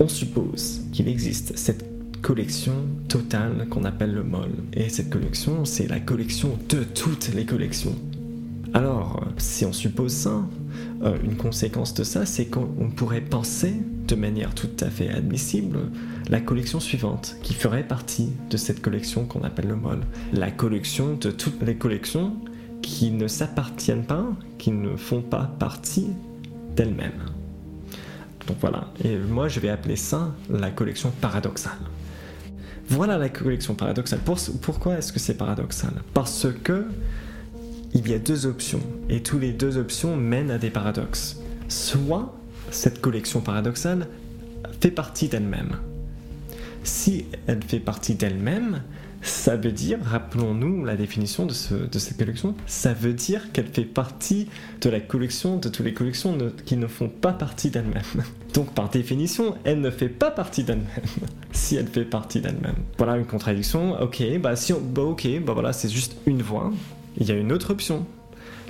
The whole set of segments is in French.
On suppose qu'il existe cette collection totale qu'on appelle le MOL. Et cette collection, c'est la collection de toutes les collections. Alors, si on suppose ça, euh, une conséquence de ça, c'est qu'on pourrait penser de manière tout à fait admissible la collection suivante, qui ferait partie de cette collection qu'on appelle le MOL. La collection de toutes les collections qui ne s'appartiennent pas, qui ne font pas partie d'elles-mêmes. Donc voilà, et moi je vais appeler ça la collection paradoxale. Voilà la collection paradoxale. pourquoi est-ce que c'est paradoxal? Parce que il y a deux options, et toutes les deux options mènent à des paradoxes. Soit cette collection paradoxale fait partie d'elle-même. Si elle fait partie d'elle-même, ça veut dire, rappelons-nous la définition de, cette collection, ça veut dire qu'elle fait partie de la collection de toutes les collections qui ne font pas partie d'elle-même. Donc par définition, elle ne fait pas partie d'elle-même, si elle fait partie d'elle-même. Voilà une contradiction, ok, bah si on, bah ok, bah voilà, c'est juste une voie. Il y a une autre option.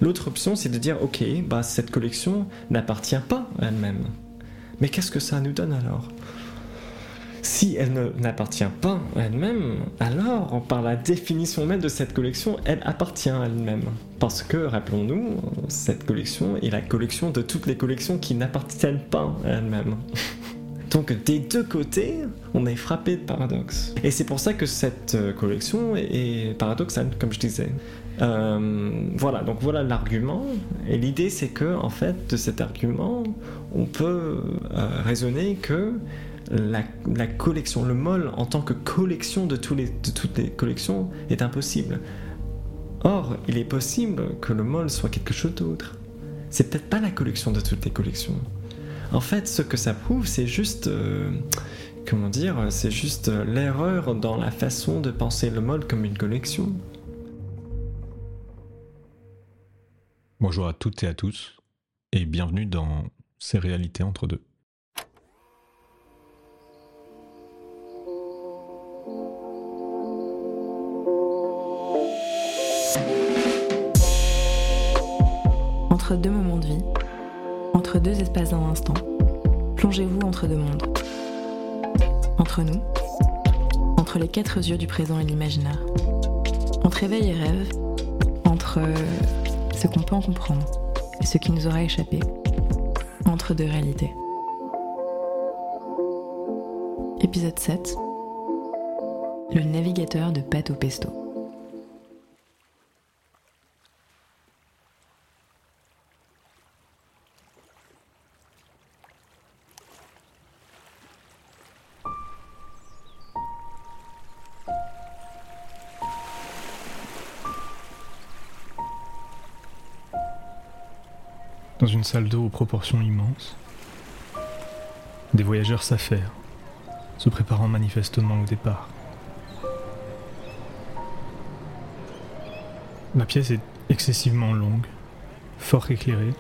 L'autre option, c'est de dire, ok, bah cette collection n'appartient pas à elle-même. Mais qu'est-ce que ça nous donne alors? Si elle n'appartient pas à elle-même, alors par la définition même de cette collection, elle appartient à elle-même. Parce que, rappelons-nous, cette collection est la collection de toutes les collections qui n'appartiennent pas à elle-même. Donc des deux côtés, on est frappé de paradoxe. Et c'est pour ça que cette euh, collection est paradoxale, comme je disais. Euh, voilà, donc voilà l'argument. Et l'idée, c'est que, en fait, de cet argument, on peut euh, raisonner que la, collection, le mol en tant que collection de, toutes les collections est impossible. Or, il est possible que le mol soit quelque chose d'autre. C'est peut-être pas la collection de toutes les collections. En fait, ce que ça prouve, c'est juste, euh, comment dire, c'est juste l'erreur dans la façon de penser le mol comme une collection. Bonjour à toutes et à tous, et bienvenue dans ces réalités entre deux. Entre deux moments de vie, entre deux espaces d'un instant. Plongez-vous entre deux mondes. Entre nous, entre les quatre yeux du présent et l'imaginaire. Entre éveil et rêve, entre ce qu'on peut en comprendre et ce qui nous aura échappé. Entre deux réalités. Épisode 7 Le navigateur de Pato Pesto. Dans une salle d'eau aux proportions immenses. Des voyageurs s'affairent, se préparant manifestement au départ. La pièce est excessivement longue, fort éclairée,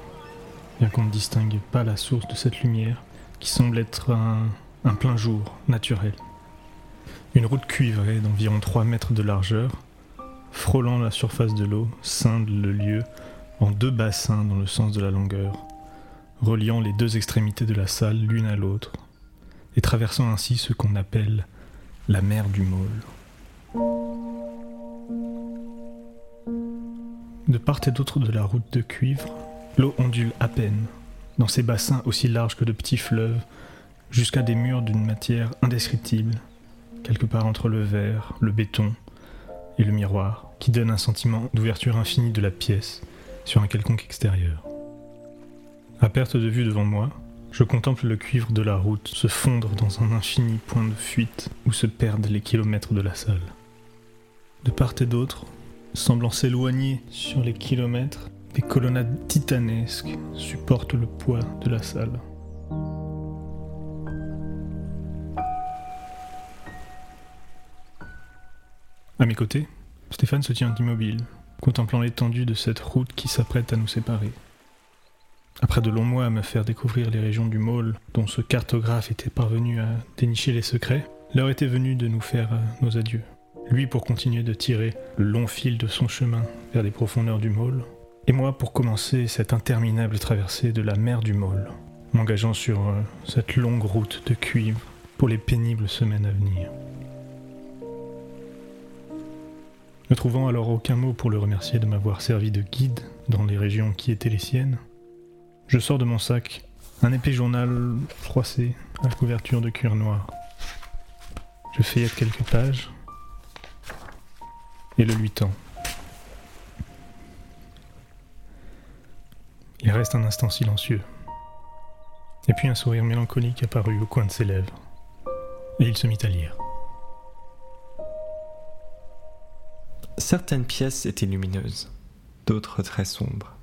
bien qu'on ne distingue pas la source de cette lumière, qui semble être un, un plein jour naturel. Une route cuivrée d'environ 3 mètres de largeur, frôlant la surface de l'eau, scinde le lieu en deux bassins dans le sens de la longueur, reliant les deux extrémités de la salle l'une à l'autre, et traversant ainsi ce qu'on appelle la mer du Môle. De part et d'autre de la route de cuivre, l'eau ondule à peine, dans ces bassins aussi larges que de petits fleuves, jusqu'à des murs d'une matière indescriptible, quelque part entre le verre, le béton et le miroir, qui donne un sentiment d'ouverture infinie de la pièce, sur un quelconque extérieur. À perte de vue devant moi, je contemple le cuivre de la route se fondre dans un infini point de fuite où se perdent les kilomètres de la salle. De part et d'autre, semblant s'éloigner sur les kilomètres, des colonnades titanesques supportent le poids de la salle. À mes côtés, Stéphane se tient immobile, contemplant l'étendue de cette route qui s'apprête à nous séparer. Après de longs mois à me faire découvrir les régions du môle dont ce cartographe était parvenu à dénicher les secrets, l'heure était venue de nous faire euh, nos adieux. Lui pour continuer de tirer le long fil de son chemin vers les profondeurs du môle, Et moi pour commencer cette interminable traversée de la mer du Môle, m'engageant sur euh, cette longue route de cuivre pour les pénibles semaines à venir. Ne trouvant alors aucun mot pour le remercier de m'avoir servi de guide dans les régions qui étaient les siennes, je sors de mon sac un épais journal froissé à couverture de cuir noir. Je feuillette quelques pages et le lui tends. Il reste un instant silencieux. Et puis un sourire mélancolique apparut au coin de ses lèvres. Et il se mit à lire. Certaines pièces étaient lumineuses, d'autres très sombres.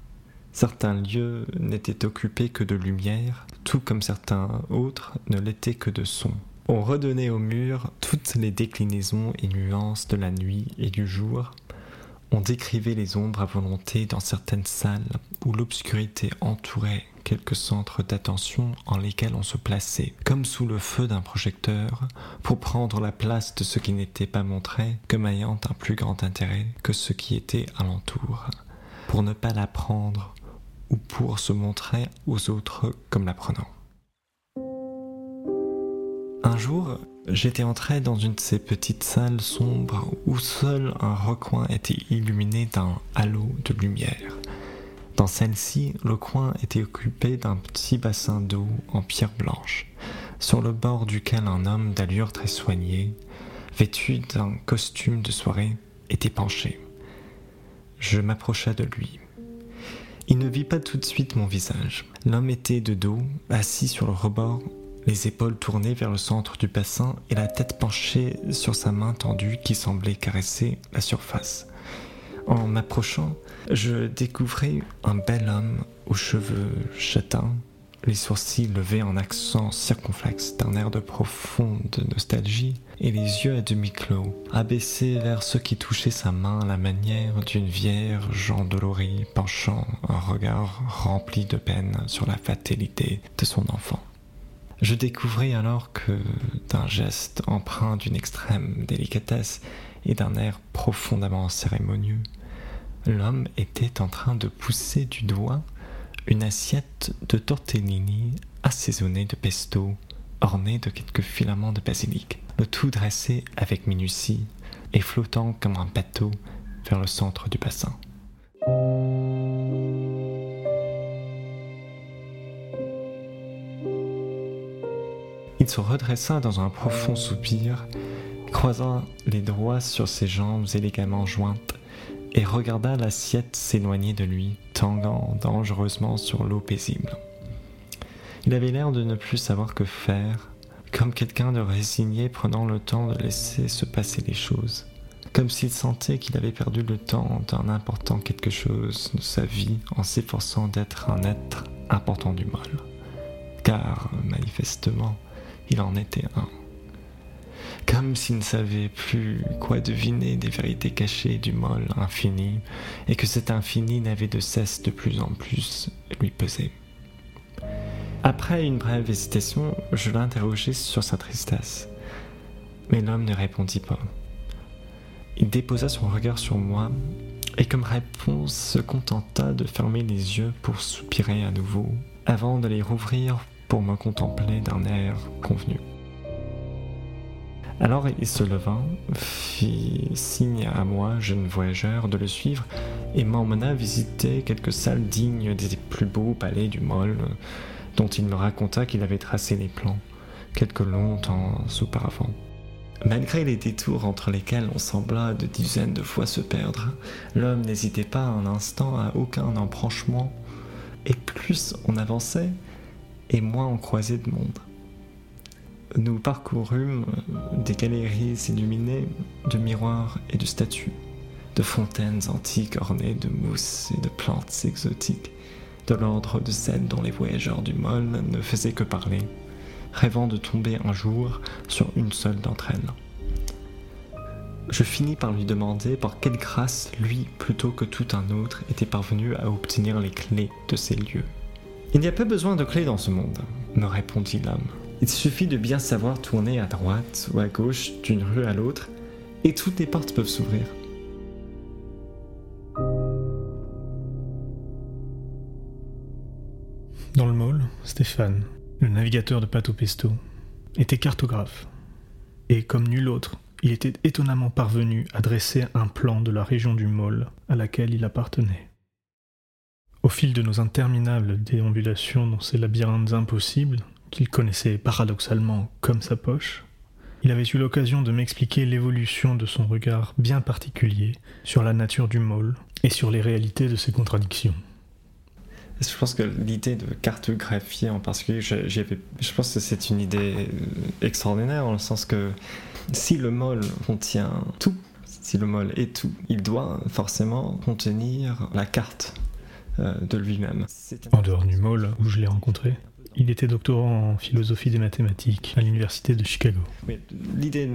Certains lieux n'étaient occupés que de lumière, tout comme certains autres ne l'étaient que de son. On redonnait au mur toutes les déclinaisons et nuances de la nuit et du jour. On décrivait les ombres à volonté dans certaines salles où l'obscurité entourait quelques centres d'attention en lesquels on se plaçait, comme sous le feu d'un projecteur, pour prendre la place de ce qui n'était pas montré comme ayant un plus grand intérêt que ce qui était alentour, pour ne pas l'apprendre ou pour se montrer aux autres comme l'apprenant. Un jour, j'étais entré dans une de ces petites salles sombres où seul un recoin était illuminé d'un halo de lumière. Dans celle-ci, le coin était occupé d'un petit bassin d'eau en pierre blanche, sur le bord duquel un homme d'allure très soignée, vêtu d'un costume de soirée, était penché. Je m'approcha de lui. Il ne vit pas tout de suite mon visage. L'homme était de dos, assis sur le rebord, les épaules tournées vers le centre du bassin et la tête penchée sur sa main tendue qui semblait caresser la surface. En m'approchant, je découvrais un bel homme aux cheveux châtains, les sourcils levés en accent circonflexe d'un air de profonde nostalgie, et les yeux à demi clos, abaissés vers ceux qui touchaient sa main à la manière d'une vierge endolorie penchant un regard rempli de peine sur la fatalité de son enfant. Je découvris alors que, d'un geste empreint d'une extrême délicatesse et d'un air profondément cérémonieux, l'homme était en train de pousser du doigt une assiette de tortellini assaisonnée de pesto, ornée de quelques filaments de basilic, le tout dressé avec minutie et flottant comme un bateau vers le centre du bassin. Il se redressa dans un profond soupir, croisa les doigts sur ses jambes élégamment jointes et regarda l'assiette s'éloigner de lui, tanguant dangereusement sur l'eau paisible. Il avait l'air de ne plus savoir que faire, comme quelqu'un de résigné prenant le temps de laisser se passer les choses, comme s'il sentait qu'il avait perdu le temps d'un important quelque chose de sa vie en s'efforçant d'être un être important du mal. Car, manifestement, il en était un comme s'il ne savait plus quoi deviner des vérités cachées du môle infini, et que cet infini n'avait de cesse de plus en plus lui peser. Après une brève hésitation, je l'interrogeai sur sa tristesse, mais l'homme ne répondit pas. Il déposa son regard sur moi, et comme réponse se contenta de fermer les yeux pour soupirer à nouveau, avant de les rouvrir pour me contempler d'un air convenu. Alors il se leva, fit signe à moi, jeune voyageur, de le suivre et m'emmena visiter quelques salles dignes des plus beaux palais du Môle, dont il me raconta qu'il avait tracé les plans quelques longs temps auparavant. Malgré les détours entre lesquels on sembla de dizaines de fois se perdre, l'homme n'hésitait pas un instant à aucun embranchement, et plus on avançait, et moins on croisait de monde nous parcourûmes des galeries illuminées de miroirs et de statues, de fontaines antiques ornées de mousses et de plantes exotiques, de l'ordre de celles dont les voyageurs du Môle ne faisaient que parler, rêvant de tomber un jour sur une seule d'entre elles. Je finis par lui demander par quelle grâce lui, plutôt que tout un autre, était parvenu à obtenir les clés de ces lieux. Il n'y a pas besoin de clés dans ce monde, me répondit l'homme. Il suffit de bien savoir tourner à droite ou à gauche d'une rue à l'autre et toutes les portes peuvent s'ouvrir. Dans le môle, Stéphane, le navigateur de Pato Pesto, était cartographe. Et comme nul autre, il était étonnamment parvenu à dresser un plan de la région du môle à laquelle il appartenait. Au fil de nos interminables déambulations dans ces labyrinthes impossibles, qu'il connaissait paradoxalement comme sa poche, il avait eu l'occasion de m'expliquer l'évolution de son regard bien particulier sur la nature du môle et sur les réalités de ses contradictions. Je pense que l'idée de cartographier en particulier, je, je pense que c'est une idée extraordinaire dans le sens que si le môle contient tout, si le môle est tout, il doit forcément contenir la carte euh, de lui-même. En dehors du môle où je l'ai rencontré il était doctorant en philosophie des mathématiques à l'université de Chicago. L'idée,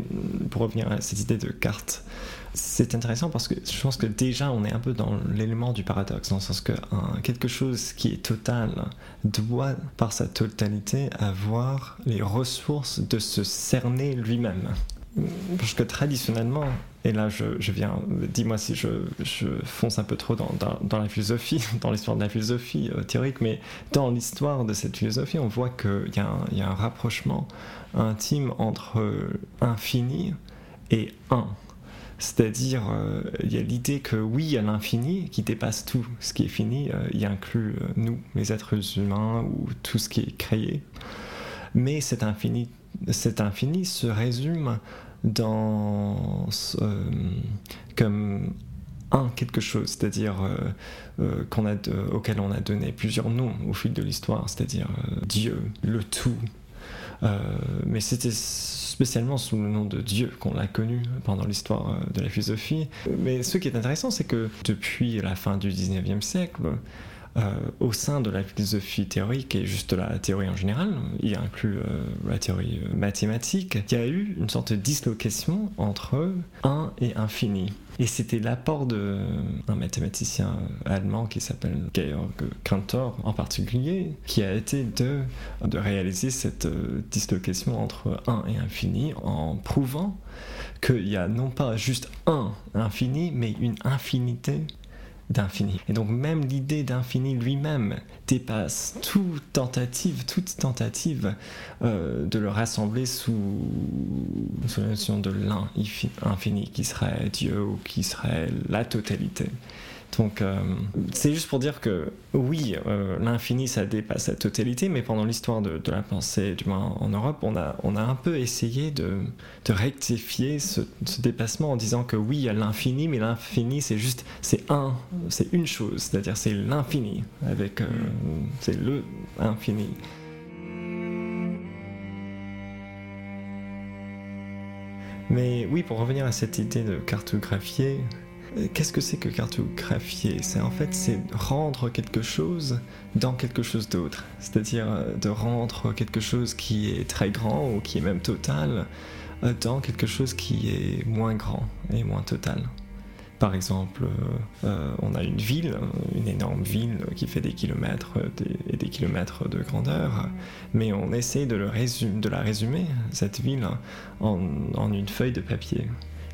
pour revenir à cette idée de carte, c'est intéressant parce que je pense que déjà on est un peu dans l'élément du paradoxe, dans le sens que quelque chose qui est total doit, par sa totalité, avoir les ressources de se cerner lui-même. Parce que traditionnellement, et là je, viens, dis-moi si je, fonce un peu trop dans, la philosophie, dans l'histoire de la philosophie euh, théorique, mais dans l'histoire de cette philosophie, on voit qu'il y, y, a un rapprochement intime entre infini et un. C'est-à-dire, euh, il y a l'idée que oui, il y a l'infini qui dépasse tout ce qui est fini, euh, il inclut nous, les êtres humains, ou tout ce qui est créé. Mais cet infini, cet infini se résume dans euh, comme un quelque chose, c'est-à-dire euh, euh, qu'on a auquel on a donné plusieurs noms au fil de l'histoire, c'est-à-dire Dieu, le tout. mais c'était spécialement sous le nom de Dieu qu'on l'a connu pendant l'histoire de la philosophie. Mais ce qui est intéressant, c'est que depuis la fin du 19e siècle, au sein de la philosophie théorique et juste de la théorie en général, il inclut euh, la théorie euh, mathématique, il y a eu une sorte de dislocation entre un et infini. Et c'était l'apport d'un mathématicien allemand qui s'appelle Georg Cantor en particulier, qui a été de, de réaliser cette dislocation entre un et infini en prouvant qu'il y a non pas juste un infini, mais une infinité Et donc même l'idée d'infini lui-même dépasse toute tentative, toute tentative euh, de le rassembler sous, sous la notion de l'infini qui serait Dieu ou qui serait la totalité. Donc euh, c'est juste pour dire que oui, euh, l'infini ça dépasse la totalité, mais pendant l'histoire de, la pensée, du moins en Europe, on a, on a un peu essayé de, rectifier ce, dépassement en disant que oui, il y a l'infini, mais l'infini c'est juste, c'est un, c'est une chose, c'est-à-dire c'est l'infini, avec, euh, c'est le infini. Mais oui, pour revenir à cette idée de cartographier, qu'est-ce que c'est que cartographier? C'est en fait c'est rendre quelque chose dans quelque chose d'autre, c'est-à-dire euh, de rendre quelque chose qui est très grand ou qui est même total euh, dans quelque chose qui est moins grand et moins total. Par exemple, on a une ville, une énorme ville qui fait des kilomètres et des kilomètres de grandeur, mais on essaie de, la résumer, cette ville, en une feuille de papier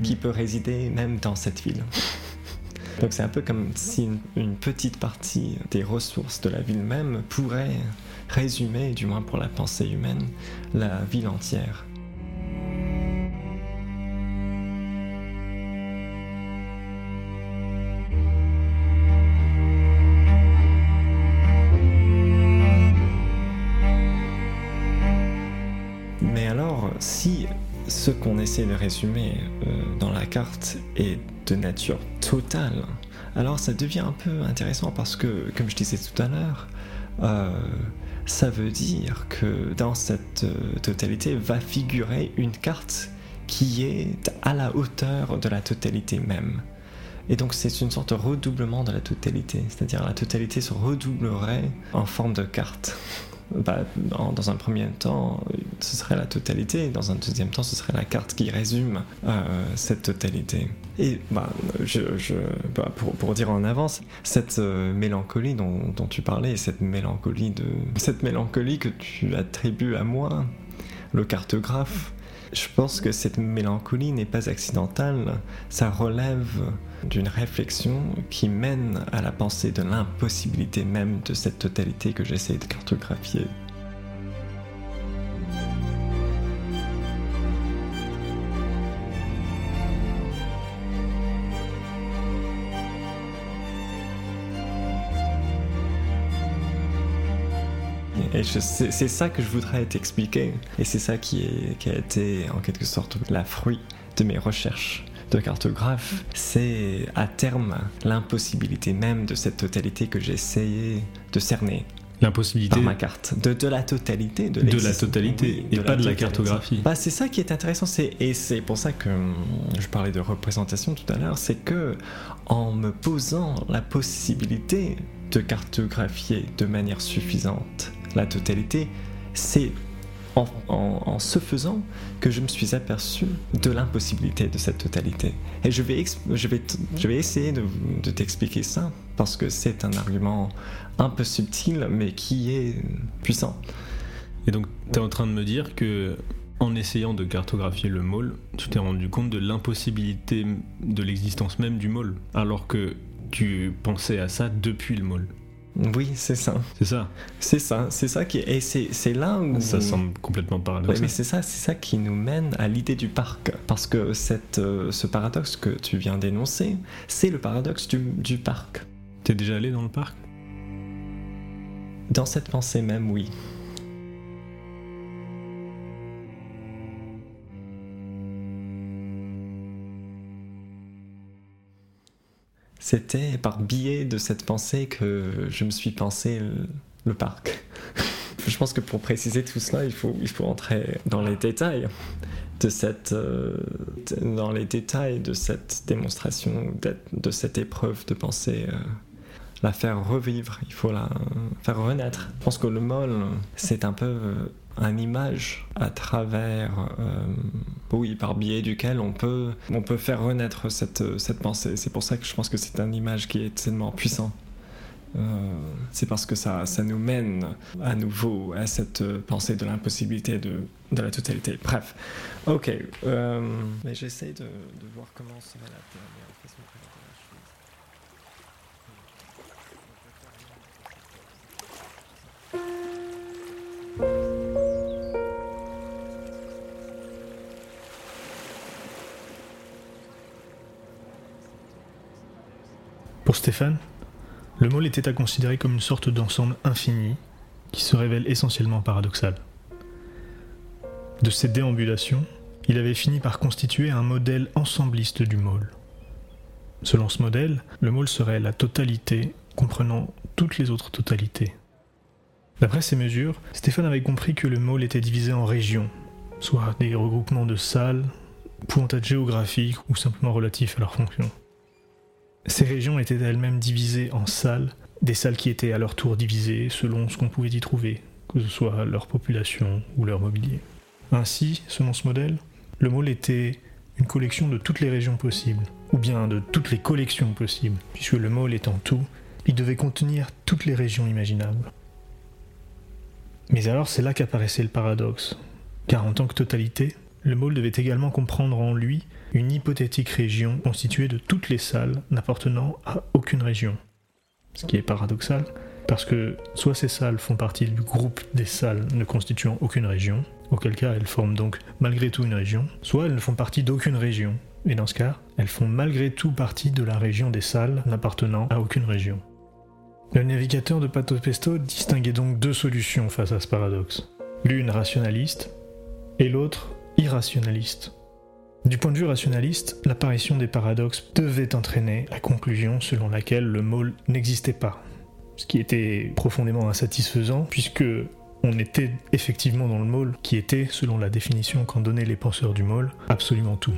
qui peut résider même dans cette ville. Donc c'est un peu comme si une, petite partie des ressources de la ville même pourrait résumer, du moins pour la pensée humaine, la ville entière. Qu'on essaie de résumer euh, dans la carte est de nature totale, alors ça devient un peu intéressant parce que, comme je disais tout à l'heure, euh, ça veut dire que dans cette euh, totalité va figurer une carte qui est à la hauteur de la totalité même. Et donc c'est une sorte de redoublement de la totalité, c'est-à-dire la totalité se redoublerait en forme de carte. Bah, dans, un premier temps, ce serait la totalité, dans un deuxième temps, ce serait la carte qui résume euh, cette totalité. Et bah, bah, pour, dire en avance, cette euh, mélancolie dont, tu parlais, cette mélancolie, cette mélancolie que tu attribues à moi, le cartographe, Je pense que cette mélancolie n'est pas accidentelle, ça relève d'une réflexion qui mène à la pensée de l'impossibilité même de cette totalité que j'essaie de cartographier. Et c'est ça que je voudrais t'expliquer. Et c'est ça qui, a été en quelque sorte la fruit de mes recherches de cartographe. C'est à terme l'impossibilité même de cette totalité que essayé de cerner. L'impossibilité. Par ma carte. De, de la totalité. De, de la totalité, et pas de la cartographie. Bah, c'est ça qui est intéressant. Et c'est pour ça que hum, je parlais de représentation tout à l'heure. C'est que en me posant la possibilité de cartographier de manière suffisante la totalité, c'est en, ce faisant que je me suis aperçu de l'impossibilité de cette totalité. Et je vais, je vais, je vais essayer de, de t'expliquer ça, parce que c'est un argument un peu subtil, mais qui est puissant. Et donc, tu es en train de me dire que en essayant de cartographier le môle, tu t'es rendu compte de l'impossibilité de l'existence même du môle, alors que tu pensais à ça depuis le môle. Oui, c'est ça. C'est ça. C'est ça, c'est ça qui et c'est là où ça semble complètement paradoxal. Oui, mais c'est ça, c'est ça qui nous mène à l'idée du parc parce que cette euh, ce paradoxe que tu viens d'énoncer, c'est le paradoxe du, du parc. T'es déjà allé dans le parc? Dans cette pensée même, oui. C'était par biais de cette pensée que je me suis pensé le, parc. je pense que pour préciser tout cela, il faut, il faut entrer dans les détails de cette, euh, dans les détails de cette démonstration, de cette épreuve de pensée. Euh, la faire revivre, il faut la faire renaître. Je pense que le mol, c'est un peu euh, un image à travers, euh, oui, par biais duquel on peut, on peut faire renaître cette, cette pensée. C'est pour ça que je pense que c'est un image qui est tellement puissant. Euh, c'est parce que ça, ça nous mène à nouveau à cette pensée de l'impossibilité de, de, la totalité. Bref, ok. mais j'essaie de, voir comment se va la Pour Stéphane, le môle était à considérer comme une sorte d'ensemble infini qui se révèle essentiellement paradoxal. De ces déambulations, il avait fini par constituer un modèle ensembliste du môle. Selon ce modèle, le môle serait la totalité comprenant toutes les autres totalités. D'après ces mesures, Stéphane avait compris que le môle était divisé en régions, soit des regroupements de salles, pointages géographiques ou simplement relatifs à leur fonction. Ces régions étaient elles-mêmes divisées en salles, des salles qui étaient à leur tour divisées selon ce qu'on pouvait y trouver, que ce soit leur population ou leur mobilier. Ainsi, selon ce modèle, le môle était une collection de toutes les régions possibles, ou bien de toutes les collections possibles, puisque le môle étant tout, il devait contenir toutes les régions imaginables. Mais alors c'est là qu'apparaissait le paradoxe, car en tant que totalité, le môle devait également comprendre en lui une hypothétique région constituée de toutes les salles n'appartenant à aucune région. Ce qui est paradoxal, parce que soit ces salles font partie du groupe des salles ne constituant aucune région, auquel cas elles forment donc malgré tout une région, soit elles ne font partie d'aucune région, et dans ce cas, elles font malgré tout partie de la région des salles n'appartenant à aucune région. Le navigateur de Pato Pesto distinguait donc deux solutions face à ce paradoxe. L'une rationaliste et l'autre irrationaliste. Du point de vue rationaliste, l'apparition des paradoxes devait entraîner la conclusion selon laquelle le môle n'existait pas, ce qui était profondément insatisfaisant puisque on était effectivement dans le môle qui était, selon la définition qu'en donnaient les penseurs du môle, absolument tout.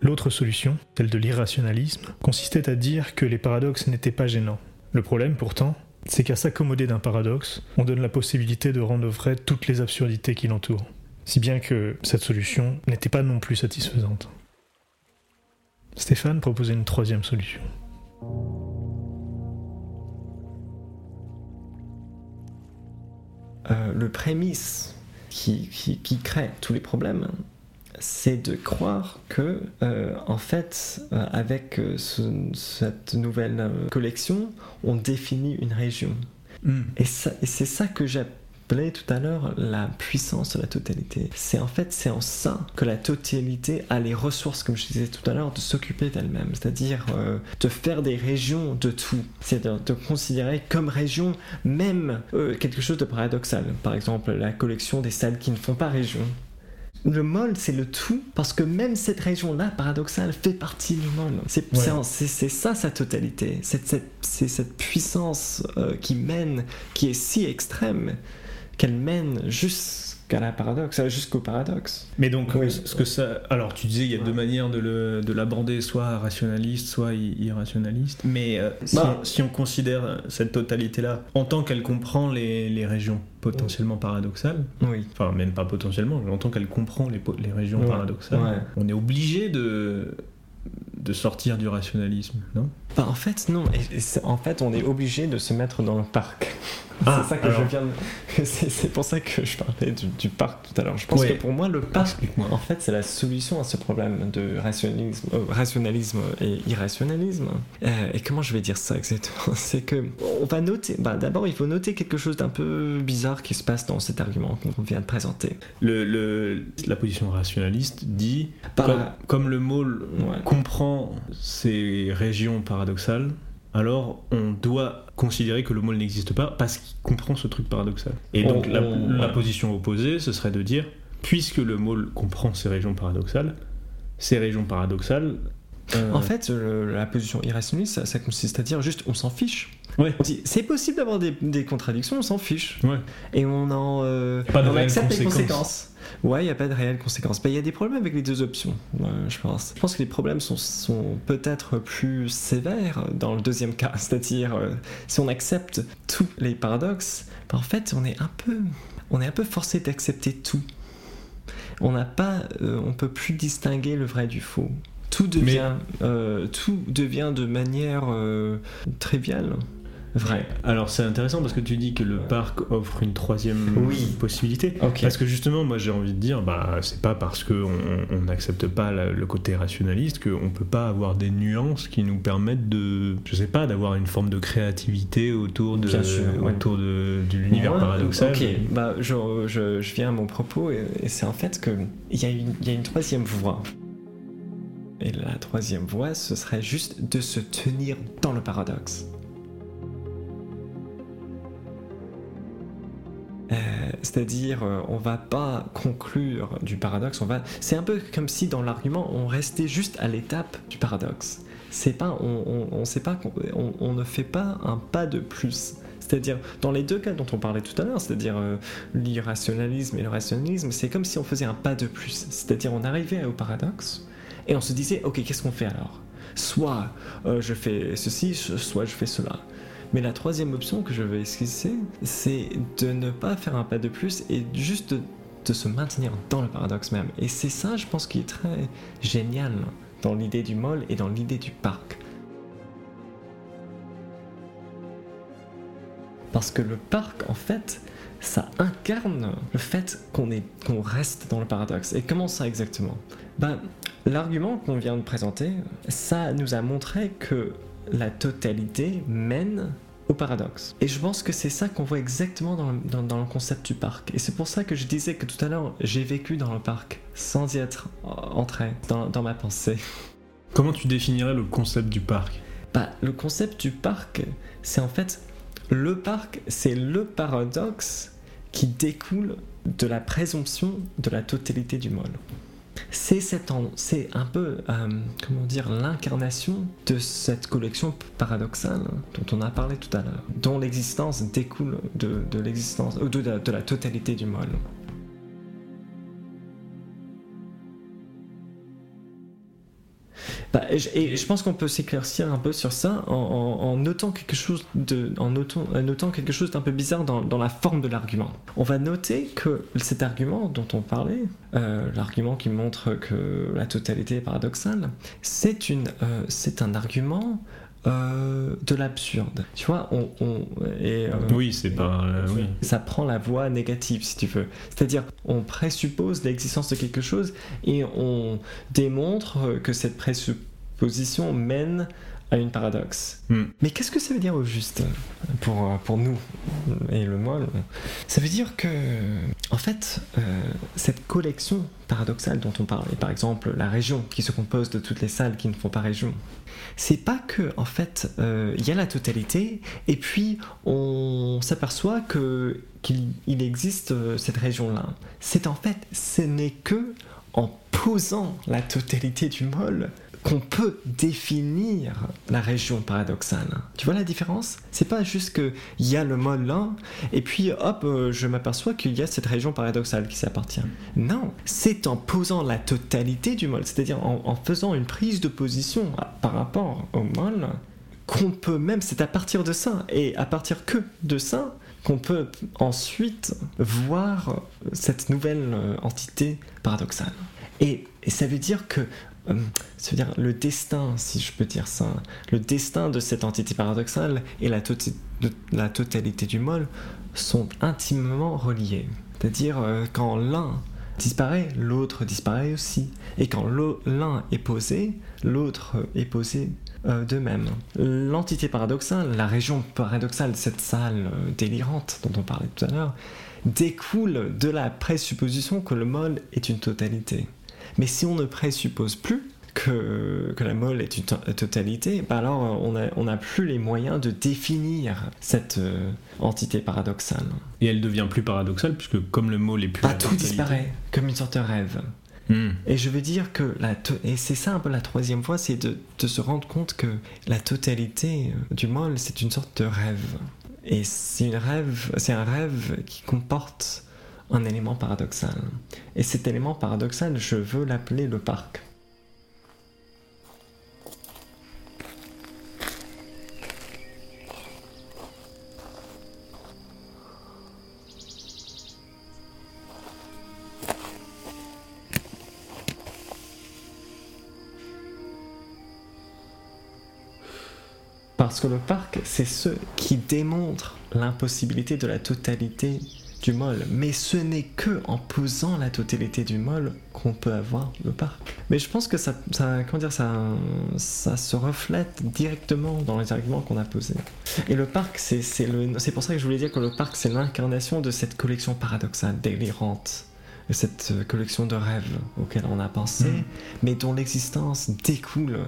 L'autre solution, celle de l'irrationalisme, consistait à dire que les paradoxes n'étaient pas gênants. Le problème pourtant, c'est qu'à s'accommoder d'un paradoxe, on donne la possibilité de rendre vrai toutes les absurdités qui l'entourent si bien que cette solution n'était pas non plus satisfaisante. Stéphane proposait une troisième solution. Euh, le prémisse qui, qui, crée tous les problèmes, c'est de croire que, euh, en fait, euh, avec ce- cette nouvelle collection, on définit une région. Hmm. Et, ça- et c'est ça que tout à l'heure la puissance de la totalité. C'est en fait, c'est en ça que la totalité a les ressources, comme je disais tout à l'heure, de s'occuper d'elle-même. C'est-à-dire euh, de faire des régions de tout. C'est-à-dire de considérer comme région même euh, quelque chose de paradoxal. Par exemple, la collection des salles qui ne font pas région. Le mol, c'est le tout, parce que même cette région-là, paradoxale, fait partie du mol. C'est Ouais. ça sa totalité. C'est cette, c'est cette puissance euh, qui mène, qui est si extrême, qu'elle mène jusqu'à la paradoxe, euh, jusqu'au paradoxe. Mais donc, Oui. ce que ça. Alors, tu disais, il y a deux manières de l'aborder, soit rationaliste, soit irrationaliste. Mais euh, si, Bah. on, si on considère cette totalité-là en tant qu'elle comprend les, les régions potentiellement paradoxales, Oui. enfin, même pas potentiellement, mais en tant qu'elle comprend les, régions Ouais. paradoxales, Ouais. on est obligé de, de sortir du rationalisme, non? Bah, en fait, non. Et- et c'est- en fait, on est obligé de se mettre dans le parc. Ah, c'est ça que alors. je viens de... C'est c'est pour ça que je parlais du, du parc tout à l'heure. Je pense Ouais. que pour moi, le parc, en fait, c'est la solution à ce problème de rationalisme, euh, rationalisme et irrationalisme. Euh, et comment je vais dire ça exactement? C'est que on va noter. Bah, d'abord, il faut noter quelque chose d'un peu bizarre qui se passe dans cet argument qu'on vient de présenter. Le, le- la position rationaliste dit, Par- comme, comme le Ouais. comprend ces régions paradoxales, alors on doit considérer que le môle n'existe pas parce qu'il comprend ce truc paradoxal. Et donc On- la, on- la ouais. position opposée, ce serait de dire, puisque le môle comprend ces régions paradoxales, ces régions paradoxales... euh, En fait, le- la position irrationnaliste, ça, ça consiste à dire juste on s'en fiche. Ouais. On dit c'est possible d'avoir des, des contradictions, on s'en fiche. Ouais. Et on en. euh, Pas de on accepte les conséquences. Ouais, il n'y a pas de réelles conséquences. Mais Il y a des problèmes avec les deux options, euh, je pense. Je pense que les problèmes sont, sont peut-être plus sévères dans le deuxième cas. C'est-à-dire, euh, si on accepte tous les paradoxes, bah, en fait, on est un peu, on est un peu forcé d'accepter tout. On n'a pas, euh, on peut plus distinguer le vrai du faux. Tout devient, tout devient de manière triviale, vrai. Alors c'est intéressant parce que tu dis que le parc offre une troisième Oui. possibilité. Parce que justement, moi j'ai envie de dire, bah c'est pas parce qu'on on n'accepte pas la- le côté rationaliste qu'on peut pas avoir des nuances qui nous permettent de, je sais pas, d'avoir une forme de créativité autour de, Bien sûr, ouais. autour de, de l'univers paradoxal. Ok, bah, je, je- je viens à mon propos et, et c'est en fait que il y, a une- il y a une troisième voie. Et la troisième voie, ce serait juste de se tenir dans le paradoxe. Euh, C'est-à-dire, euh, on va pas conclure du paradoxe, on va. C'est un peu comme si dans l'argument, on restait juste à l'étape du paradoxe. C'est pas, on, sait pas, ne fait pas un pas de plus. C'est-à-dire, dans les deux cas dont on parlait tout à l'heure, c'est-à-dire euh, l'irrationalisme et le rationalisme, c'est comme si on faisait un pas de plus. C'est-à-dire, on arrivait au paradoxe et on se disait, ok, qu'est-ce qu'on fait alors? Soit je fais ceci, soit je fais cela. Mais la troisième option que je vais esquisser, c'est de ne pas faire un pas de plus et juste de, se maintenir dans le paradoxe même. Et c'est ça, je pense, qui est très génial dans l'idée du mol et dans l'idée du parc. Parce que le parc, en fait, ça incarne le fait qu'on qu'on reste dans le paradoxe. Et comment ça exactement? Ben, l'argument qu'on vient de présenter, ça nous a montré que la totalité mène au paradoxe. Et je pense que c'est ça qu'on voit exactement dans le, dans- dans le concept du parc. Et c'est pour ça que je disais que tout à l'heure, j'ai vécu dans le parc sans y être euh, entré dans, dans ma pensée. Comment tu définirais le concept du parc? Bah, le concept du parc, c'est en fait le parc, c'est le paradoxe qui découle de la présomption de la totalité du mol. C'est un peu, euh, dire, l'incarnation de cette collection paradoxale dont on a parlé tout à l'heure, dont l'existence découle de, l'existence, euh, de, de- la totalité du mol. Bah, et je- pense qu'on peut s'éclaircir un peu sur ça en, notant quelque chose d'un peu bizarre dans, la forme de l'argument. On va noter que cet argument dont on parlait, euh, l'argument qui montre que la totalité est paradoxale, c'est euh, un argument euh, de l'absurde. Tu vois, on, on- et, euh, Oui, c'est pas. euh, oui. ça prend la voie négative, si tu veux. C'est-à-dire, on présuppose l'existence de quelque chose et on démontre que cette présupposition mène à une paradoxe. Hmm. Mais qu'est-ce que ça veut dire au juste pour, euh, pour nous et le molle Ça veut dire que, en fait, euh, cette collection paradoxale dont on parle, et par exemple la région qui se compose de toutes les salles qui ne font pas région, c'est pas que, en fait, euh, il y a la totalité et puis on s'aperçoit que qu'il il existe euh, cette région-là. C'est en fait, ce n'est que en posant la totalité du molle qu'on peut définir la région paradoxale. Tu vois la différence? C'est pas juste que il y a le molle là, et puis hop, euh, je m'aperçois qu'il y a cette région paradoxale qui s'appartient. Non, c'est en posant la totalité du molle, c'est-à-dire en, faisant une prise de position par rapport au molle, qu'on peut même, c'est à partir de ça, et à partir que de ça, qu'on peut ensuite voir cette nouvelle euh, entité paradoxale. Et, et ça veut dire que, dire le destin, si je peux dire ça, le destin de cette entité paradoxale et la, de- la totalité du molle sont intimement reliés. C'est-à-dire euh, quand l'un disparaît, l'autre disparaît aussi. Et quand l'un est posé, l'autre est posé euh, de même. L'entité paradoxale, la région paradoxale, cette salle euh, délirante dont on parlait tout à l'heure, découle de la présupposition que le molle est une totalité. Mais si on ne présuppose plus que, que la molle est une to- totalité, bah alors euh, on n'a on n'a plus les moyens de définir cette euh, entité paradoxale. Et elle devient plus paradoxale puisque comme le mot n'est plus. Bah, tout totalité- disparaît, comme une sorte de rêve. Hmm. Et je veux dire que la to- et c'est ça un peu la troisième fois, c'est de, de se rendre compte que la totalité euh, du molle, c'est une sorte de rêve. Et c'est un rêve qui comporte un élément paradoxal. Et cet élément paradoxal, je veux l'appeler le parc. Parce que le parc, c'est ce qui démontre l'impossibilité de la totalité du molle. Mais ce n'est que en posant la totalité du molle qu'on peut avoir le parc. Mais je pense que ça, ça, comment dire, ça, ça se reflète directement dans les arguments qu'on a posés. Et le parc, c'est c'est pour ça que je voulais dire que le parc, c'est l'incarnation de cette collection paradoxale, délirante. Cette euh, collection de rêves auxquels on a pensé, Mhm. mais dont l'existence découle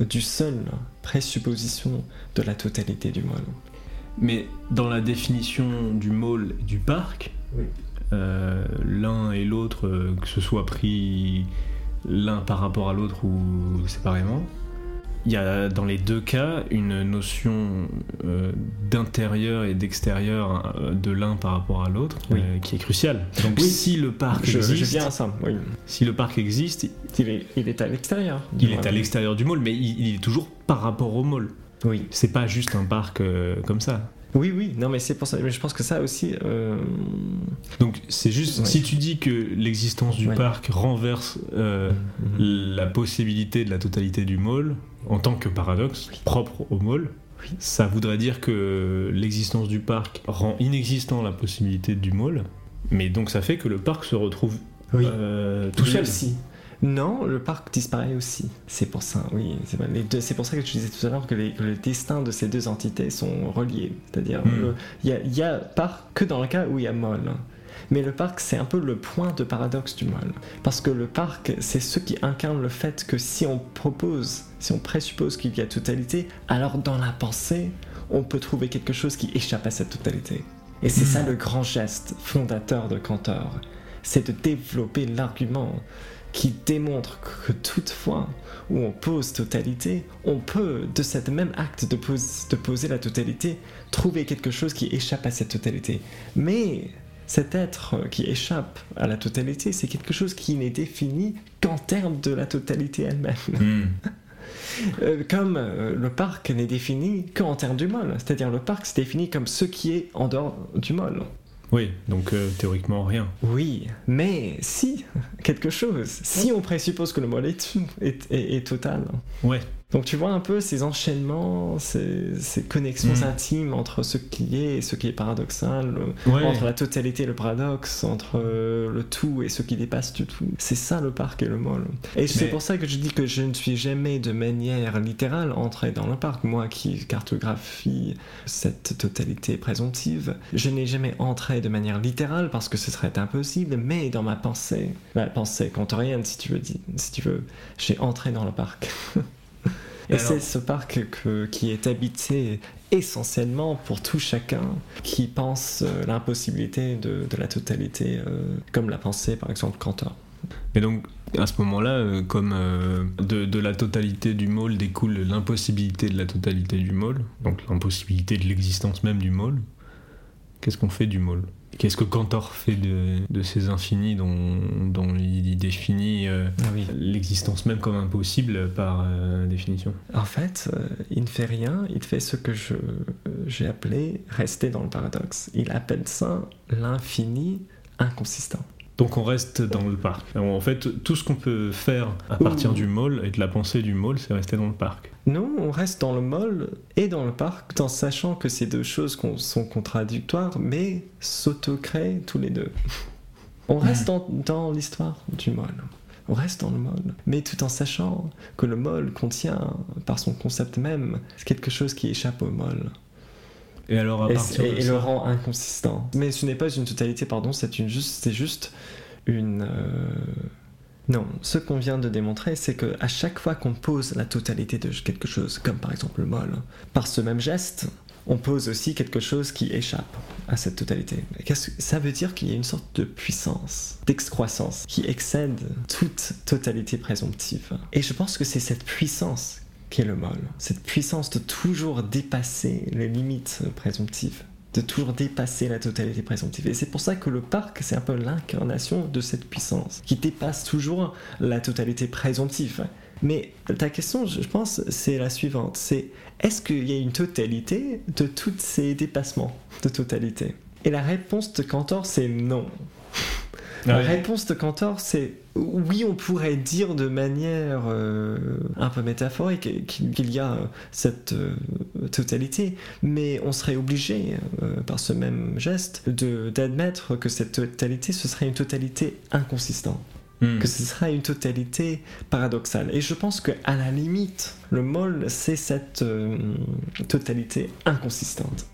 euh, du seul présupposition de la totalité du molle. Mais dans la définition du mall et du parc, Oui. euh, l'un et l'autre, euh, que ce soit pris l'un par rapport à l'autre ou séparément, il y a dans les deux cas une notion euh, d'intérieur et d'extérieur euh, de l'un par rapport à l'autre Oui. qui est cruciale. Donc Oui. si le parc Je, je existe, viens à ça, oui. si le parc existe, Il est, il est à l'extérieur. du il est à l'extérieur du mall, mais il, il est toujours par rapport au mall. Oui. C'est pas juste un parc euh, comme ça. Oui, oui, non, mais c'est pour ça. Mais je pense que ça aussi. euh, Donc c'est juste, Ouais. si tu dis que l'existence du Ouais. parc renverse euh, mhm. la possibilité de la totalité du mall en tant que paradoxe propre au mall, Oui. ça voudrait dire que l'existence du parc rend inexistant la possibilité du mall, mais donc ça fait que le parc se retrouve Oui. euh, tout seul. aussi. Non, le parc disparaît aussi. C'est pour ça, oui. C'est pour ça que je disais tout à l'heure que, le destin de ces deux entités sont reliés. C'est-à-dire, Hmm. le- il y, a, il y a parc que dans le cas où il y a molle. Mais le parc, c'est un peu le point de paradoxe du molle. Parce que le parc, c'est ce qui incarne le fait que si on propose, si on présuppose qu'il y a totalité, alors dans la pensée, on peut trouver quelque chose qui échappe à cette totalité. Et c'est ça le grand geste fondateur de Cantor. C'est de développer l'argument qui démontre que toutefois où on pose totalité, on peut, de cet même acte de, pose- de poser la totalité, trouver quelque chose qui échappe à cette totalité. Mais cet être qui échappe à la totalité, c'est quelque chose qui n'est défini qu'en termes de la totalité elle-même. Hmm. Euh, comme euh, le parc n'est défini qu'en termes du molle. C'est-à-dire le parc c'est défini comme ce qui est en dehors du molle. Oui, donc euh, théoriquement rien. Oui, mais si, quelque chose. Si on présuppose que le est, est, est- est total. Ouais. Donc tu vois un peu ces enchaînements, ces, ces connexions Mm. intimes entre ce qui est et ce qui est paradoxal, Ouais. entre la totalité et le paradoxe, entre euh, le tout et ce qui dépasse du tout. C'est ça le parc et le mall. Et c'est pour ça que je dis que je ne suis jamais de manière littérale entré dans le parc. Moi qui cartographie cette totalité présomptive, je n'ai jamais entré de manière littérale parce que ce serait impossible, mais dans ma pensée, ma pensée kantorienne si tu veux, si tu veux j'ai entré dans le parc. Et Alors- c'est ce parc que- qui est habité essentiellement pour tout chacun qui pense euh, l'impossibilité de, de la totalité, euh, comme l'a pensé par exemple Cantor. Et donc, à ce moment-là, euh, comme euh, de, de la totalité du môle découle l'impossibilité de la totalité du môle, donc l'impossibilité de l'existence même du môle, qu'est-ce qu'on fait du môle? Qu'est-ce que Cantor fait de, de ces infinis dont, dont il définit euh, Ah oui. l'existence même comme impossible par euh, définition? En fait, euh, il ne fait rien, il fait ce que je, j'ai appelé rester dans le paradoxe. Il appelle ça l'infini inconsistant. Donc on reste dans le parc. En fait, tout ce qu'on peut faire à partir du môle et de la pensée du môle, c'est rester dans le parc. Nous, on reste dans le mall et dans le parc, en sachant que ces deux choses sont contradictoires, mais s'autocréent tous les deux. On reste dans, dans l'histoire du mall. On reste dans le mall, mais tout en sachant que le mall contient, par son concept même, quelque chose qui échappe au mall Et alors à et, partir et- de et ça- le rend inconsistant. Mais ce n'est pas une totalité, pardon, c'est une juste, c'est juste une. euh, Non, ce qu'on vient de démontrer, c'est que à chaque fois qu'on pose la totalité de quelque chose, comme par exemple le mol, par ce même geste, on pose aussi quelque chose qui échappe à cette totalité. Ça veut dire qu'il y a une sorte de puissance, d'excroissance, qui excède toute totalité présomptive. Et je pense que c'est cette puissance qui est le mol. Cette puissance de toujours dépasser les limites présomptives, de toujours dépasser la totalité présomptive. Et c'est pour ça que le parc, c'est un peu l'incarnation de cette puissance, qui dépasse toujours la totalité présomptive. Mais ta question, je pense, c'est la suivante. C'est est-ce qu'il y a une totalité de tous ces dépassements de totalité? Et la réponse de Cantor, c'est non. La ouais. réponse de Cantor, c'est oui, on pourrait dire de manière euh, un peu métaphorique qu'il y a euh, cette euh, totalité, mais on serait obligé, euh, par ce même geste, d'admettre que cette totalité, ce serait une totalité inconsistante Hmm. que ce sera une totalité paradoxale. Et je pense que à la limite, le mol, c'est cette totalité inconsistante.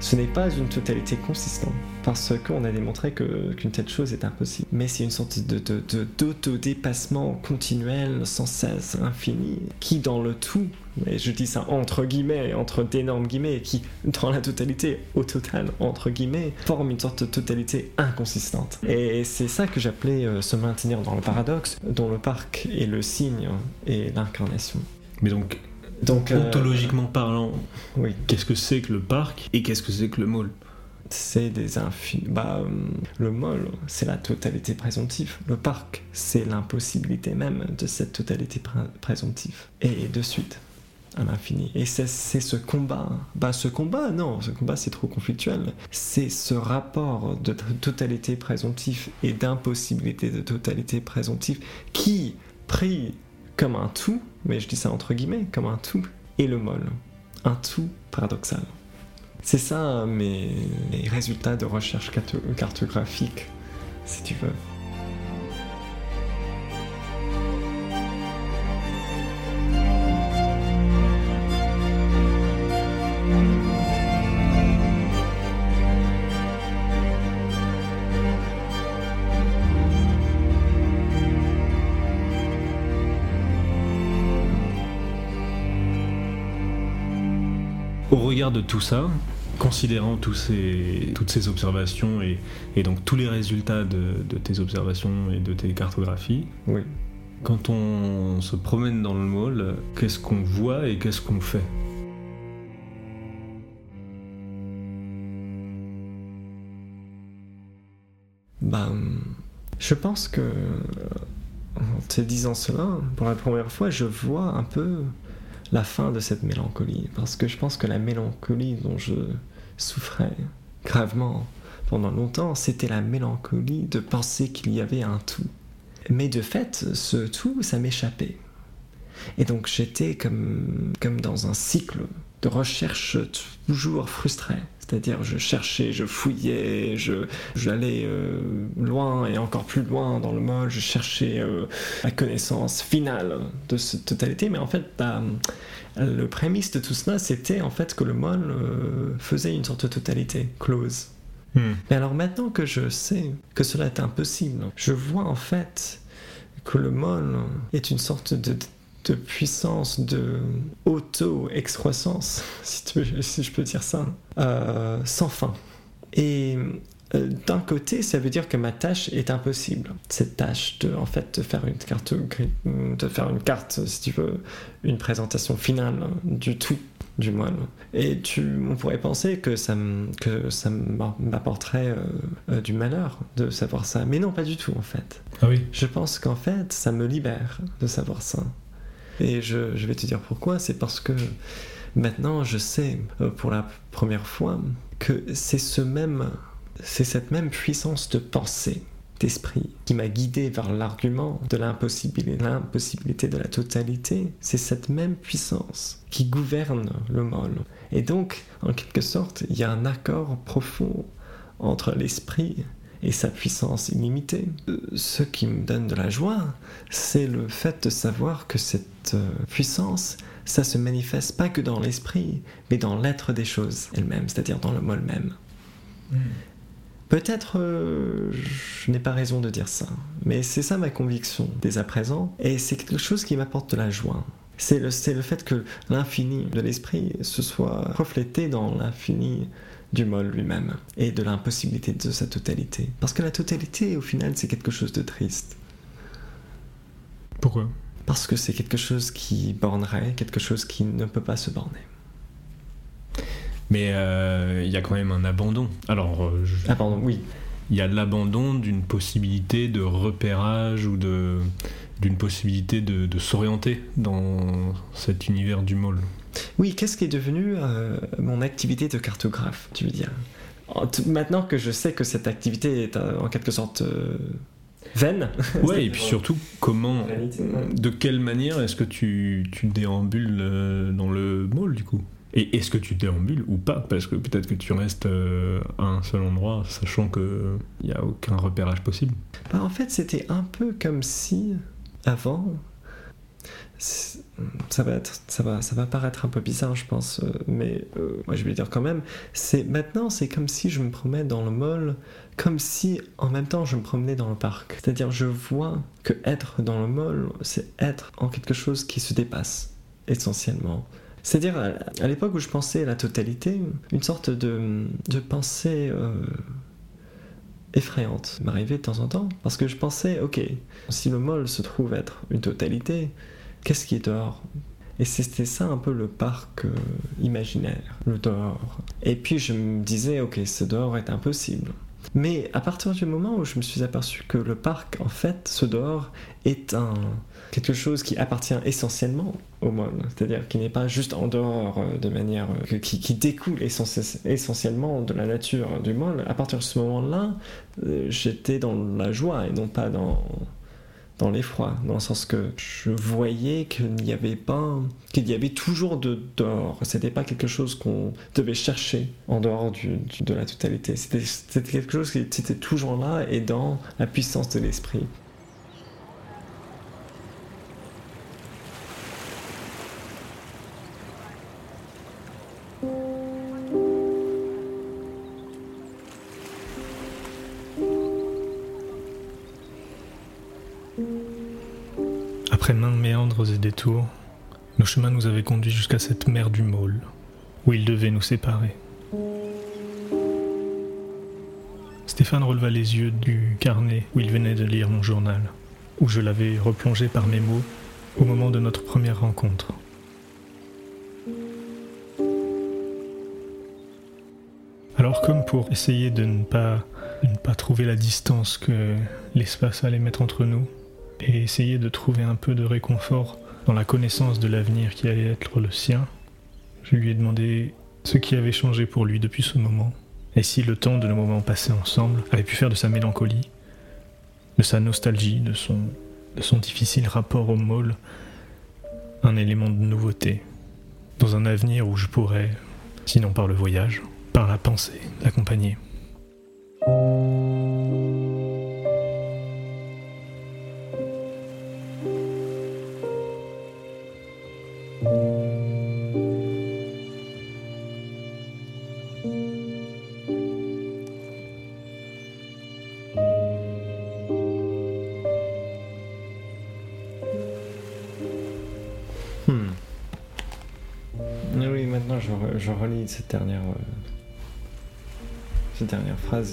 Ce n'est pas une totalité consistante, parce qu'on a démontré qu'une telle chose est impossible. Mais c'est une sorte de, de- de- d'autodépassement continuel, sans cesse, infini, qui dans le tout, et je dis ça entre guillemets, entre d'énormes guillemets, qui dans la totalité, au total, entre guillemets, forme une sorte de totalité inconsistante. Et c'est ça que j'appelais euh, se maintenir dans le paradoxe, dont le parc est le signe et l'incarnation. Mais donc, Donc, euh, ontologiquement parlant, oui. qu'est-ce que c'est que le parc et qu'est-ce que c'est que le môle c'est des infinis. Bah, euh, le mol, c'est la totalité présomptive. Le parc, c'est l'impossibilité même de cette totalité pré- présomptive. Et de suite, à l'infini. Et c'est ce combat. Bah, ce combat, non, ce combat, c'est trop conflictuel. C'est ce rapport de totalité présomptive et d'impossibilité de totalité présomptive qui, pris comme un tout, mais je dis ça entre guillemets, comme un tout, est le mol. Un tout paradoxal. C'est ça mes, résultats de recherche carto- cartographique, si tu veux. De tout ça, considérant tous ces, toutes ces observations et, et donc tous les résultats de, de tes observations et de tes cartographies, Oui. quand on se promène dans le môle, qu'est-ce qu'on voit et qu'est-ce qu'on fait? Bah, je pense que, en te disant cela, pour la première fois, je vois un peu la fin de cette mélancolie. Parce que je pense que la mélancolie dont je souffrais gravement pendant longtemps, c'était la mélancolie de penser qu'il y avait un tout. Mais de fait, ce tout, ça m'échappait. Et donc j'étais comme, comme dans un cycle de recherche toujours frustré. C'est-à-dire, je cherchais, je fouillais, je, j'allais euh, loin et encore plus loin dans le mode, je cherchais euh, la connaissance finale de cette totalité, mais en fait, bah, le prémisse de tout cela, c'était en fait que le mol euh, faisait une sorte de totalité close. Hmm. Mais alors maintenant que je sais que cela est impossible, je vois en fait que le mol est une sorte de, de puissance de auto-excroissance, si, tu veux- si je peux dire ça, euh, sans fin. Et euh, d'un côté, ça veut dire que ma tâche est impossible. Cette tâche de, en fait, de faire une carte, de faire une carte, si tu veux, une présentation finale du tout du moine. Et tu, on pourrait penser que ça, que ça m'apporterait euh, euh, du malheur de savoir ça, mais non, pas du tout en fait. Ah oui Je pense qu'en fait, ça me libère de savoir ça. Et je, vais te dire pourquoi. C'est parce que maintenant, je sais euh, pour la première fois que c'est ce même, c'est cette même puissance de pensée, d'esprit, qui m'a guidé vers l'argument de l'impossibilité, l'impossibilité de la totalité. C'est cette même puissance qui gouverne le mol. Et donc, en quelque sorte, il y a un accord profond entre l'esprit et sa puissance illimitée. Euh, Ce qui me donne de la joie, c'est le fait de savoir que cette euh, puissance, ça se manifeste pas que dans l'esprit, mais dans l'être des choses elles-mêmes, c'est-à-dire dans le mot même. Peut-être euh, je n'ai pas raison de dire ça, mais c'est ça ma conviction dès à présent, et c'est quelque chose qui m'apporte de la joie. C'est le, c'est le fait que l'infini de l'esprit se soit reflété dans l'infini du mol lui-même et de l'impossibilité de sa totalité. Parce que la totalité, au final, c'est quelque chose de triste. Pourquoi? Parce que c'est quelque chose qui bornerait, quelque chose qui ne peut pas se borner. Mais euh, il y a quand même un abandon. Alors, euh, je- Ah oui. il y a l'abandon d'une possibilité de repérage ou de d'une possibilité de, de s'orienter dans cet univers du môle. Oui, qu'est-ce qui est devenu euh, mon activité de cartographe, tu veux dire? Maintenant que je sais que cette activité est euh, en quelque sorte euh, vaine. Ouais, et puis surtout, comment, de quelle manière est-ce que tu, tu déambules dans le môle du coup? Et est-ce que tu déambules ou pas? Parce que peut-être que tu restes euh, à un seul endroit, sachant qu'il n'y a aucun repérage possible. Bah, en fait, c'était un peu comme si, avant, ça va, être, ça, va, ça va paraître un peu bizarre, je pense, euh, mais euh, moi je vais le dire quand même, c'est maintenant, c'est comme si je me promenais dans le mall, comme si en même temps je me promenais dans le parc. C'est-à-dire, je vois que être dans le mall, c'est être en quelque chose qui se dépasse, essentiellement. C'est-à-dire, à, l'époque où je pensais à la totalité, une sorte de, pensée euh, effrayante m'arrivait de temps en temps. Parce que je pensais, ok, si le mol se trouve être une totalité, qu'est-ce qui est dehors Et c'était ça un peu le parc euh, imaginaire, le dehors. Et puis je me disais, ok, ce dehors est impossible. Mais à partir du moment où je me suis aperçu que le parc, en fait, ce dehors, est un quelque chose qui appartient essentiellement au mol, c'est-à-dire qui n'est pas juste en dehors euh, de manière euh, qui, qui découle essen- essentiellement de la nature du mol. À partir de ce moment-là, j'étais dans la joie et non pas dans dans l'effroi, dans le sens que je voyais qu'il n'y avait pas, qu'il y avait toujours de dehors. C'était pas quelque chose qu'on devait chercher en dehors de la totalité. C'était quelque chose qui était toujours là et dans la puissance de l'esprit. Détours, nos chemins nous avaient conduits jusqu'à cette mer du môle, où ils devaient nous séparer. Stéphane releva les yeux du carnet où il venait de lire mon journal, où je l'avais replongé par mes mots au moment de notre première rencontre. Alors comme pour essayer de ne pas, de ne pas trouver la distance que l'espace allait mettre entre nous, et essayer de trouver un peu de réconfort dans la connaissance de l'avenir qui allait être le sien, je lui ai demandé ce qui avait changé pour lui depuis ce moment Et si le temps de nos moments passés ensemble avait pu faire de sa mélancolie, de sa nostalgie, de son, difficile rapport au môle, un élément de nouveauté, dans un avenir où je pourrais, sinon par le voyage, par la pensée, l'accompagner.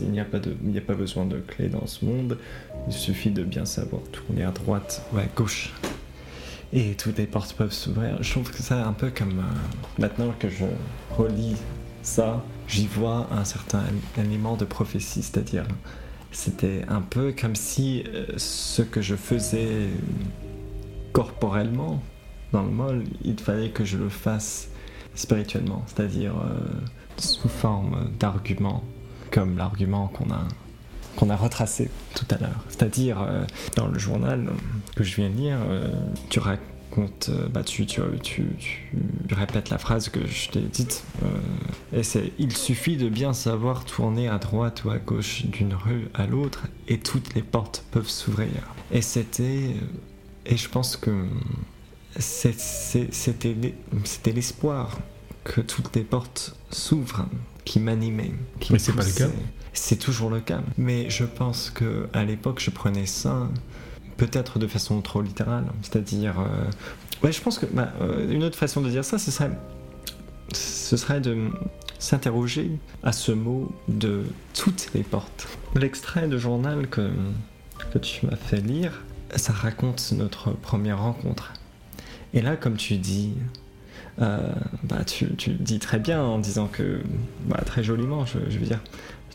Il n'y a, pas a pas besoin de clé dans ce monde. Il suffit de bien savoir tourner à droite ou à gauche. Et toutes les portes peuvent s'ouvrir. Je trouve que c'est un peu comme. euh, maintenant que je relis ça, j'y vois un certain élément de prophétie, c'est-à-dire. C'était un peu comme si euh, ce que je faisais corporellement dans le mol, il fallait que je le fasse spirituellement, c'est-à-dire euh, sous forme d'argument, comme l'argument qu'on a, a retracé tout à l'heure. C'est-à-dire, euh, dans le journal que je viens de lire, euh, tu racontes, euh, bah, tu, tu, tu, répètes la phrase que je t'ai dite, et c'est « Il suffit de bien savoir tourner à droite ou à gauche d'une rue à l'autre, et toutes les portes peuvent s'ouvrir. » Et c'était... Et je pense que c'était l'espoir que toutes les portes s'ouvrent qui m'animait. qui Mais c'est pas le cas. C'est toujours le cas. Mais je pense que à l'époque, je prenais ça peut-être de façon trop littérale. C'est-à-dire. euh, Ouais, je pense que bah, euh, une autre façon de dire ça, ce serait, ce serait de s'interroger à ce mot de toutes les portes. L'extrait de journal que, que tu m'as fait lire, ça raconte notre première rencontre. Et là, comme tu dis, bah, tu, tu dis très bien en disant que, bah, très joliment, je, veux dire,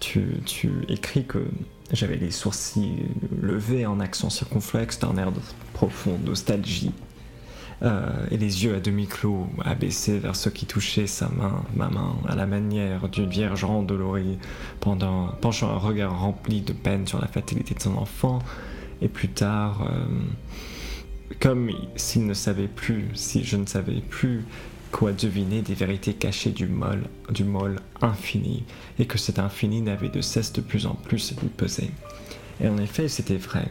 tu, tu écris que j'avais les sourcils levés en accent circonflexe d'un air de profonde nostalgie. euh, et les yeux à demi clos, abaissés vers ce qui touchait sa main, ma main, à la manière d'une vierge endolorie, pendant, penchant un regard rempli de peine sur la fatalité de son enfant, et plus tard, euh, comme s'il ne savait plus, si je ne savais plus quoi deviner des vérités cachées du mol, du mol infini, et que cet infini n'avait de cesse de plus en plus lui peser. Et en effet, c'était vrai.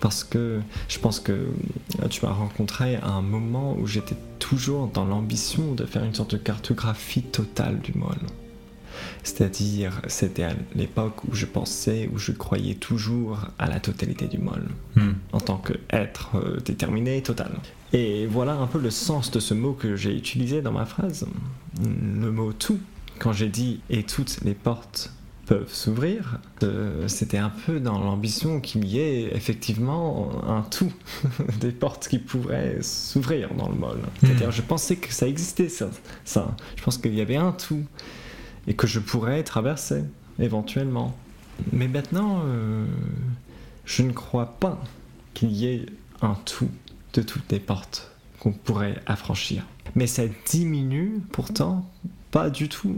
Parce que je pense que euh, tu m'as rencontré à un moment où j'étais toujours dans l'ambition de faire une sorte de cartographie totale du mol. C'est-à-dire, c'était à l'époque où je pensais, où je croyais toujours à la totalité du mol Hmm. en tant qu'être euh, déterminé, total. Et voilà un peu le sens de ce mot que j'ai utilisé dans ma phrase, le mot tout. Quand j'ai dit et toutes les portes peuvent s'ouvrir, euh, c'était un peu dans l'ambition qu'il y ait effectivement un tout, des portes qui pourraient s'ouvrir dans le mol. C'est-à-dire, je pensais que ça existait, ça. ça. Je pense qu'il y avait un tout et que je pourrais traverser éventuellement. Mais maintenant, euh, je ne crois pas qu'il y ait un tout de toutes les portes qu'on pourrait affranchir. Mais ça diminue pourtant pas du tout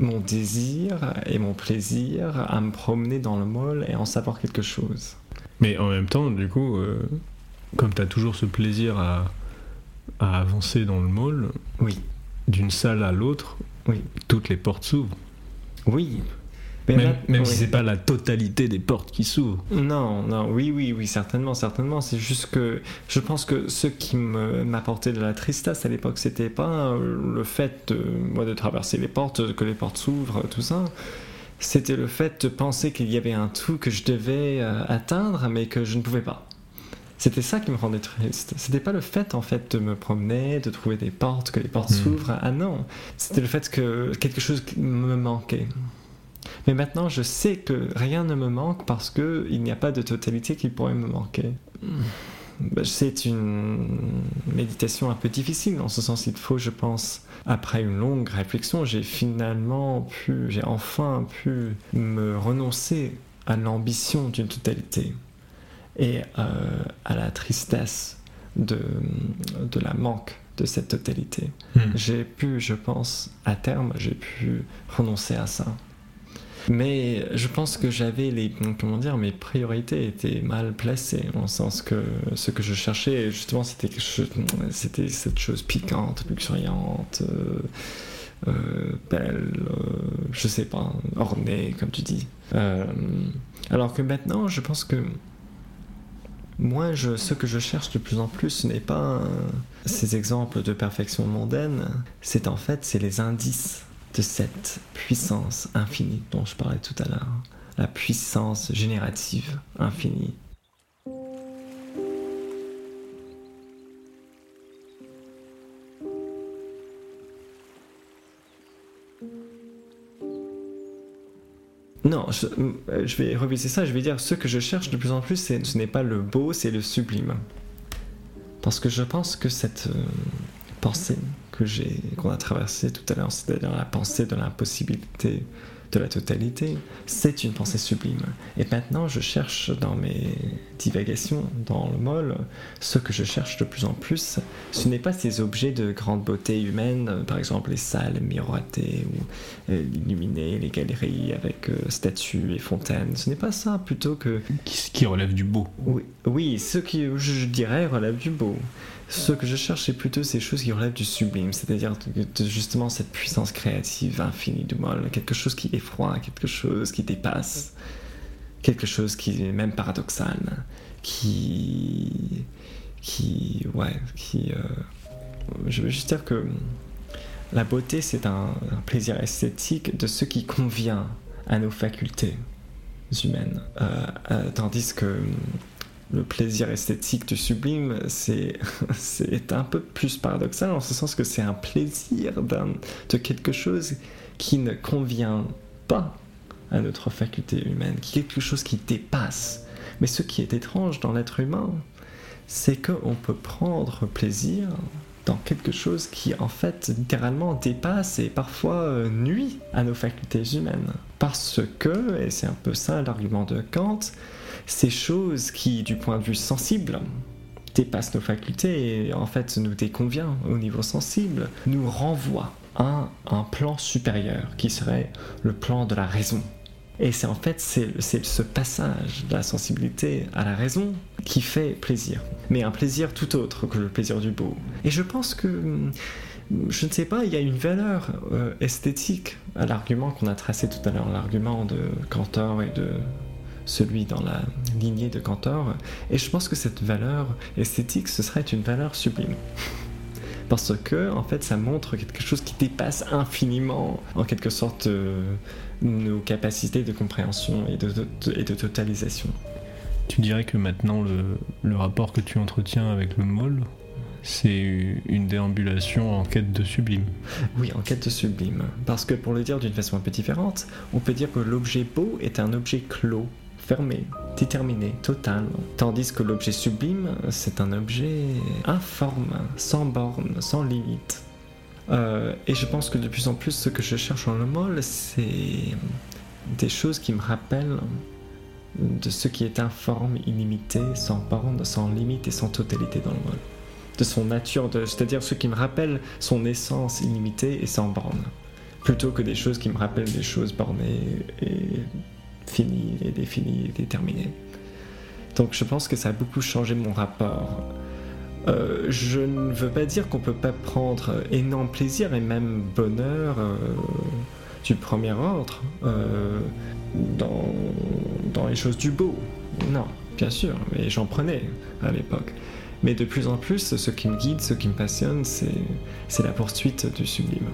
mon désir et mon plaisir à me promener dans le mall et en savoir quelque chose. Mais en même temps, du coup, euh, comme tu as toujours ce plaisir à, à avancer dans le mall, Oui, d'une salle à l'autre, oui, toutes les portes s'ouvrent. oui. Mais Même, là- même oui. si c'est pas la totalité des portes qui s'ouvrent. Non, non, oui, oui, oui, certainement, certainement. C'est juste que je pense que ce qui m'apportait de la tristesse à l'époque, c'était pas euh, le fait de, moi, de traverser les portes, que les portes s'ouvrent, tout ça. C'était le fait de penser qu'il y avait un tout que je devais euh, atteindre, mais que je ne pouvais pas. C'était ça qui me rendait triste. C'était pas le fait, en fait, de me promener, de trouver des portes, que les portes Mm. s'ouvrent. Ah non, c'était le fait que quelque chose me manquait. Mais maintenant, je sais que rien ne me manque parce que il n'y a pas de totalité qui pourrait me manquer. Bah, C'est une méditation un peu difficile, en ce sens, il faut, je pense, après une longue réflexion, j'ai finalement pu, j'ai enfin pu me renoncer à l'ambition d'une totalité et euh, à la tristesse de, de la manque de cette totalité. Hmm. J'ai pu, je pense, à terme, j'ai pu renoncer à ça. Mais je pense que j'avais les. Comment dire Mes priorités étaient mal placées, en sens que ce que je cherchais, justement, c'était c'était cette chose piquante, luxuriante. Euh, euh, belle, je sais pas, ornée, comme tu dis. alors que maintenant, je pense que moi, ce que je cherche de plus en plus, ce n'est pas ces exemples de perfection mondaine, c'est en fait, c'est les indices de cette puissance infinie dont je parlais tout à l'heure, la puissance générative infinie. Non, je, vais reviser ça, je vais dire ce que je cherche de plus en plus, ce n'est pas le beau, c'est le sublime. Parce que je pense que cette euh, pensée que j'ai, qu'on a traversée tout à l'heure, c'est-à-dire la pensée de l'impossibilité de la totalité, c'est une pensée sublime. Et maintenant, je cherche dans mes divagations, dans le molle, ce que je cherche de plus en plus, ce n'est pas ces objets de grande beauté humaine, par exemple les salles miroitées ou euh, illuminées, les galeries avec euh, statues et fontaines. Ce n'est pas ça, plutôt que... Qui, qui relève du beau. Oui, oui, ce qui, je dirais, relève du beau. Ce que je cherche, c'est plutôt ces choses qui relèvent du sublime, c'est-à-dire justement cette puissance créative infinie du molle, quelque chose qui effroie, quelque chose qui dépasse, quelque chose qui est même paradoxal, qui. qui. ouais, qui. Euh, je veux juste dire que la beauté, c'est un, plaisir esthétique de ce qui convient à nos facultés humaines, euh, euh, tandis que le plaisir esthétique du sublime, c'est, un peu plus paradoxal en ce sens que c'est un plaisir de quelque chose qui ne convient pas à notre faculté humaine, quelque chose qui dépasse. Mais ce qui est étrange dans l'être humain, c'est qu'on peut prendre plaisir dans quelque chose qui en fait littéralement dépasse et parfois euh, nuit à nos facultés humaines. Parce que, et c'est un peu ça l'argument de Kant, ces choses qui, du point de vue sensible, dépassent nos facultés et en fait nous déconvient au niveau sensible, nous renvoient à un plan supérieur qui serait le plan de la raison. Et c'est en fait c'est ce passage de la sensibilité à la raison qui fait plaisir, mais un plaisir tout autre que le plaisir du beau. Et je pense que je ne sais pas, il y a une valeur euh, esthétique à l'argument qu'on a tracé tout à l'heure, l'argument de Cantor et de celui dans la lignée de Cantor. Et je pense que cette valeur esthétique, ce serait une valeur sublime. Parce que, en fait, ça montre quelque chose qui dépasse infiniment, en quelque sorte, euh, nos capacités de compréhension et de, et de, totalisation. Tu dirais que maintenant, le, le rapport que tu entretiens avec le mol, c'est une déambulation en quête de sublime. Oui, en quête de sublime. Parce que pour le dire d'une façon un peu différente, on peut dire que l'objet beau est un objet clos, fermé, déterminé, total. Tandis que l'objet sublime, c'est un objet informe, sans borne, sans limite. Euh, et je pense que de plus en plus, ce que je cherche en le mol, c'est des choses qui me rappellent de ce qui est informe, illimité, sans borne, sans limite et sans totalité dans le mol. De son nature, c'est-à-dire ce qui me rappelle son essence illimitée et sans borne. Plutôt que des choses qui me rappellent des choses bornées et fini et défini et déterminé. Donc je pense que ça a beaucoup changé mon rapport. Euh, je ne veux pas dire qu'on peut pas prendre énorme plaisir et même bonheur euh, du premier ordre euh, dans, dans les choses du beau. Non, bien sûr, mais j'en prenais à l'époque. Mais de plus en plus, ce qui me guide, ce qui me passionne, c'est la poursuite du sublime.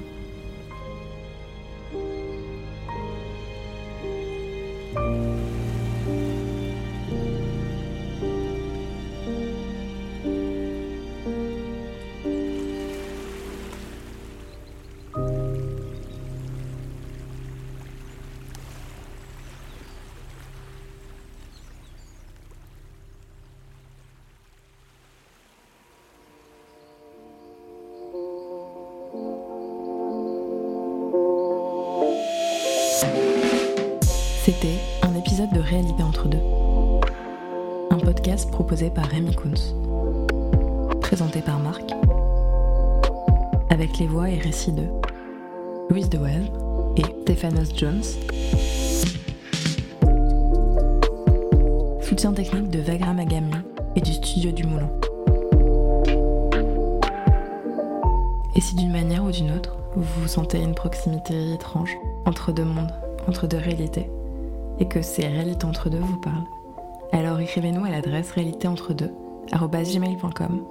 L'adresse réalitéentre2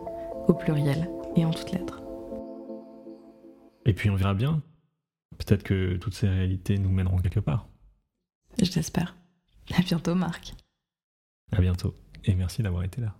au pluriel et en toutes lettres. Et puis on verra bien. Peut-être que toutes ces réalités nous mèneront quelque part. Je l'espère. À bientôt, Marc. À bientôt. Et merci d'avoir été là.